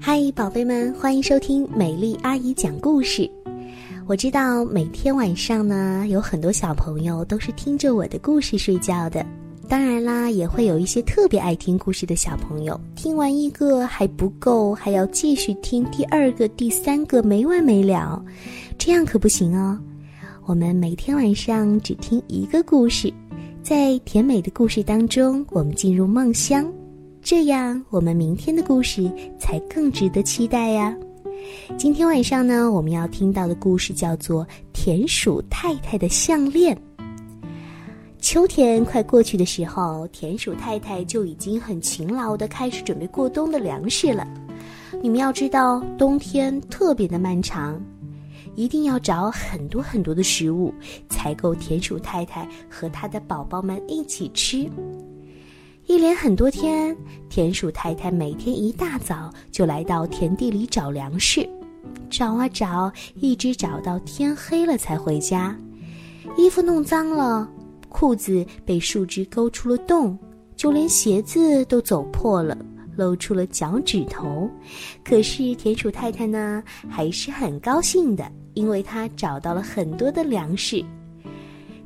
嗨，宝贝们，欢迎收听美丽阿姨讲故事。我知道每天晚上呢，有很多小朋友都是听着我的故事睡觉的。当然啦，也会有一些特别爱听故事的小朋友，听完一个还不够，还要继续听第二个、第三个，没完没了。这样可不行哦。我们每天晚上只听一个故事，在甜美的故事当中，我们进入梦乡。这样，我们明天的故事才更值得期待呀。今天晚上呢，我们要听到的故事叫做《田鼠太太的项链》。秋天快过去的时候，田鼠太太就已经很勤劳的开始准备过冬的粮食了。你们要知道，冬天特别的漫长，一定要找很多很多的食物，才够田鼠太太和她的宝宝们一起吃。一连很多天，田鼠太太每天一大早就来到田地里找粮食，找啊找，一直找到天黑了才回家。衣服弄脏了，裤子被树枝勾出了洞，就连鞋子都走破了，露出了脚趾头。可是田鼠太太呢，还是很高兴的，因为她找到了很多的粮食。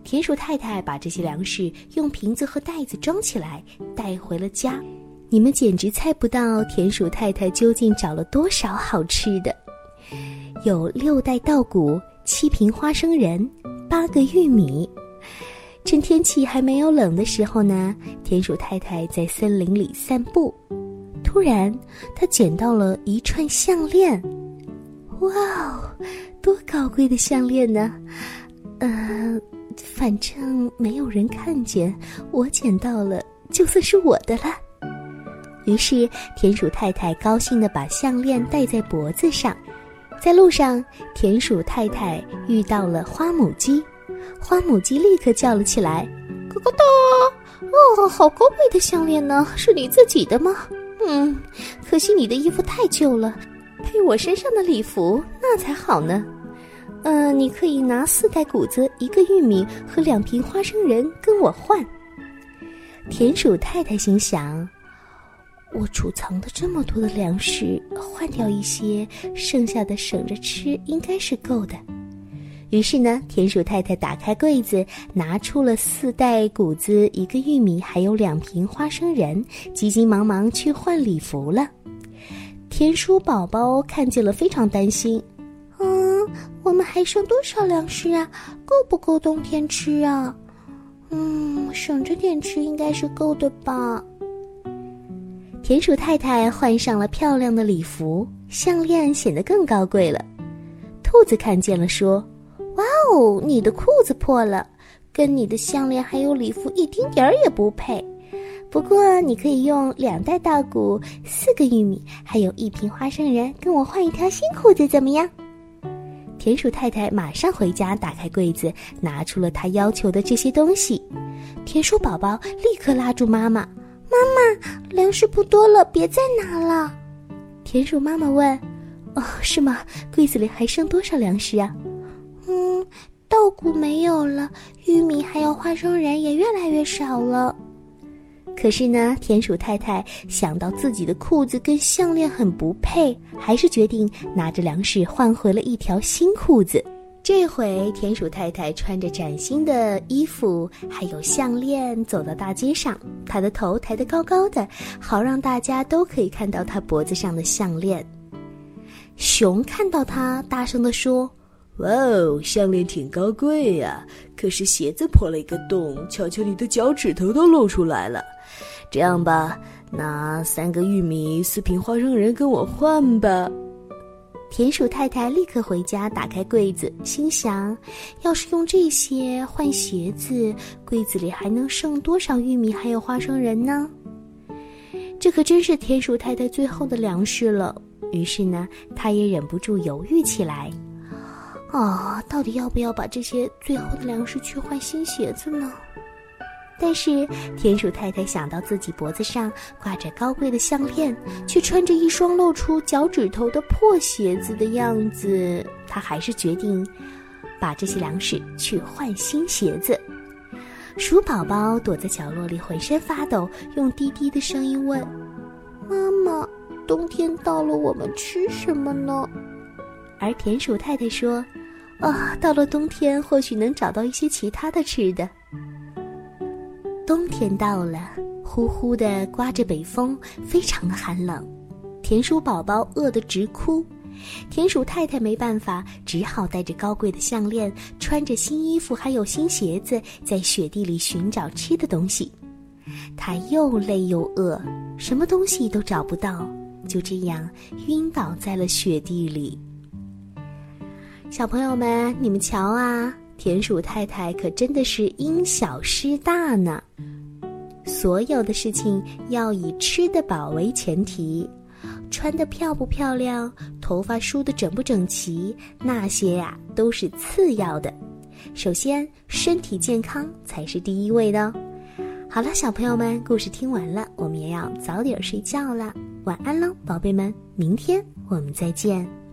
田鼠太太把这些粮食用瓶子和袋子装起来，带回了家。你们简直猜不到田鼠太太究竟找了多少好吃的：有六袋稻谷、七瓶花生仁、八个玉米。趁天气还没有冷的时候呢，田鼠太太在森林里散步，突然她捡到了一串项链。哇哦，多高贵的项链呢！嗯。反正没有人看见，我捡到了，就算是我的了。于是田鼠太太高兴地把项链戴在脖子上。在路上，田鼠太太遇到了花母鸡，花母鸡立刻叫了起来：“咯咯哒！哦，好高贵的项链呢，是你自己的吗？嗯，可惜你的衣服太旧了，配我身上的礼服那才好呢。”嗯，你可以拿四袋谷子、一个玉米和两瓶花生仁跟我换。田鼠太太心想：我储藏的这么多的粮食，换掉一些，剩下的省着吃，应该是够的。于是呢，田鼠太太打开柜子，拿出了四袋谷子、一个玉米，还有两瓶花生仁，急急忙忙去换礼服了。田鼠宝宝看见了，非常担心。我们还剩多少粮食啊？够不够冬天吃啊？嗯，省着点吃应该是够的吧。田鼠太太换上了漂亮的礼服，项链显得更高贵了。兔子看见了，说：“哇哦，你的裤子破了，跟你的项链还有礼服一丁点儿也不配。不过你可以用两袋稻谷、四个玉米，还有一瓶花生仁，跟我换一条新裤子，怎么样？”田鼠太太马上回家，打开柜子，拿出了她要求的这些东西。田鼠宝宝立刻拉住妈妈：“妈妈，粮食不多了，别再拿了。”田鼠妈妈问：“哦，是吗？柜子里还剩多少粮食啊？”“嗯，稻谷没有了，玉米还有花生仁也越来越少了。”可是呢，田鼠太太想到自己的裤子跟项链很不配，还是决定拿着粮食换回了一条新裤子。这回，田鼠太太穿着崭新的衣服，还有项链，走到大街上，她的头抬得高高的，好让大家都可以看到她脖子上的项链。熊看到她，大声地说。哇哦，项链挺高贵呀，可是鞋子破了一个洞，瞧瞧你的脚趾头都露出来了。这样吧，拿三个玉米、四瓶花生仁跟我换吧。田鼠太太立刻回家，打开柜子，心想：要是用这些换鞋子，柜子里还能剩多少玉米还有花生仁呢？这可真是田鼠太太最后的粮食了。于是呢，她也忍不住犹豫起来。哦，到底要不要把这些最后的粮食去换新鞋子呢？但是田鼠太太想到自己脖子上挂着高贵的项链，却穿着一双露出脚趾头的破鞋子的样子，她还是决定把这些粮食去换新鞋子。鼠宝宝躲在角落里，浑身发抖，用低低的声音问：“妈妈，冬天到了，我们吃什么呢？而田鼠太太说：“啊，到了冬天，或许能找到一些其他的吃的。”冬天到了，呼呼的刮着北风，非常的寒冷。田鼠宝宝饿得直哭，田鼠太太没办法，只好带着高贵的项链，穿着新衣服，还有新鞋子，在雪地里寻找吃的东西。他又累又饿，什么东西都找不到，就这样晕倒在了雪地里。小朋友们，你们瞧啊，田鼠太太可真的是因小失大呢。所有的事情要以吃得饱为前提，穿得漂不漂亮，头发梳得整不整齐，那些呀都是次要的。首先，身体健康才是第一位的哦。好了，小朋友们，故事听完了，我们也要早点睡觉了，晚安喽，宝贝们，明天我们再见。